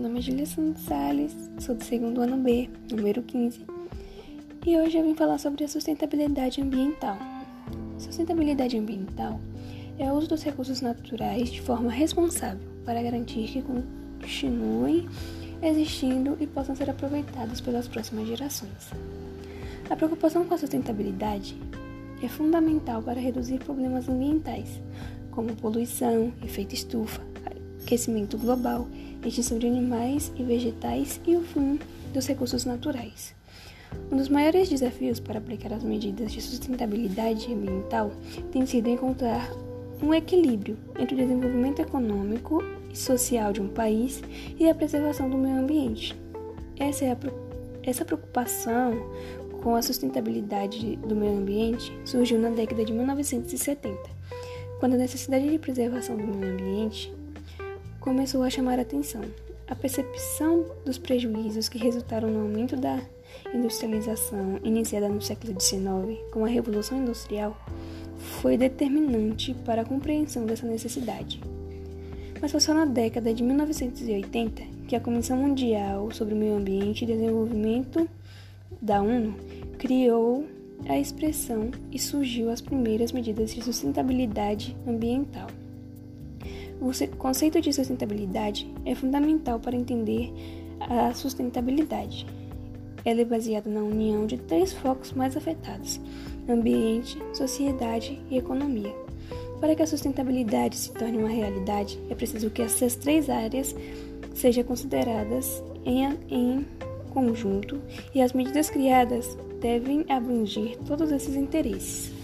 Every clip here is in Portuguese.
nome é Julia Santos Salles, sou do segundo ano B, número 15, e hoje eu vim falar sobre a sustentabilidade ambiental. Sustentabilidade ambiental é o uso dos recursos naturais de forma responsável para garantir que continuem existindo e possam ser aproveitados pelas próximas gerações. A preocupação com a sustentabilidade é fundamental para reduzir problemas ambientais, como poluição, efeito estufa, aquecimento global, extinção de animais e vegetais e o fim dos recursos naturais. Um dos maiores desafios para aplicar as medidas de sustentabilidade ambiental tem sido encontrar um equilíbrio entre o desenvolvimento econômico e social de um país e a preservação do meio ambiente. Essa, é a, essa preocupação com a sustentabilidade do meio ambiente surgiu na década de 1970, quando a necessidade de preservação do meio ambiente começou a chamar a atenção. A percepção dos prejuízos que resultaram no aumento da industrialização iniciada no século XIX com a Revolução Industrial foi determinante para a compreensão dessa necessidade. Mas foi só na década de 1980 que a Comissão Mundial sobre o Meio Ambiente e Desenvolvimento da ONU criou a expressão e surgiu as primeiras medidas de sustentabilidade ambiental. O conceito de sustentabilidade é fundamental para entender a sustentabilidade. Ela é baseada na união de três focos mais afetados: ambiente, sociedade e economia. Para que a sustentabilidade se torne uma realidade, é preciso que essas três áreas sejam consideradas em, em conjunto e as medidas criadas devem abranger todos esses interesses.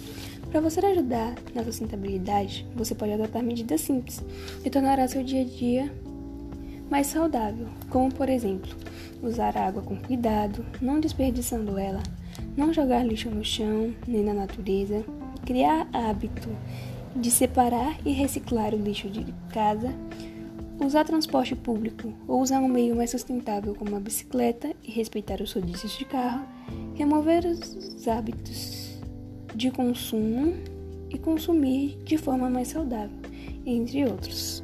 Para você ajudar na sustentabilidade, você pode adotar medidas simples que tornará seu dia a dia mais saudável, como por exemplo, usar água com cuidado, não desperdiçando ela, não jogar lixo no chão nem na natureza, criar hábito de separar e reciclar o lixo de casa, usar transporte público ou usar um meio mais sustentável como a bicicleta e respeitar os rodízios de carro, remover os hábitos de consumo e consumir de forma mais saudável, entre outros.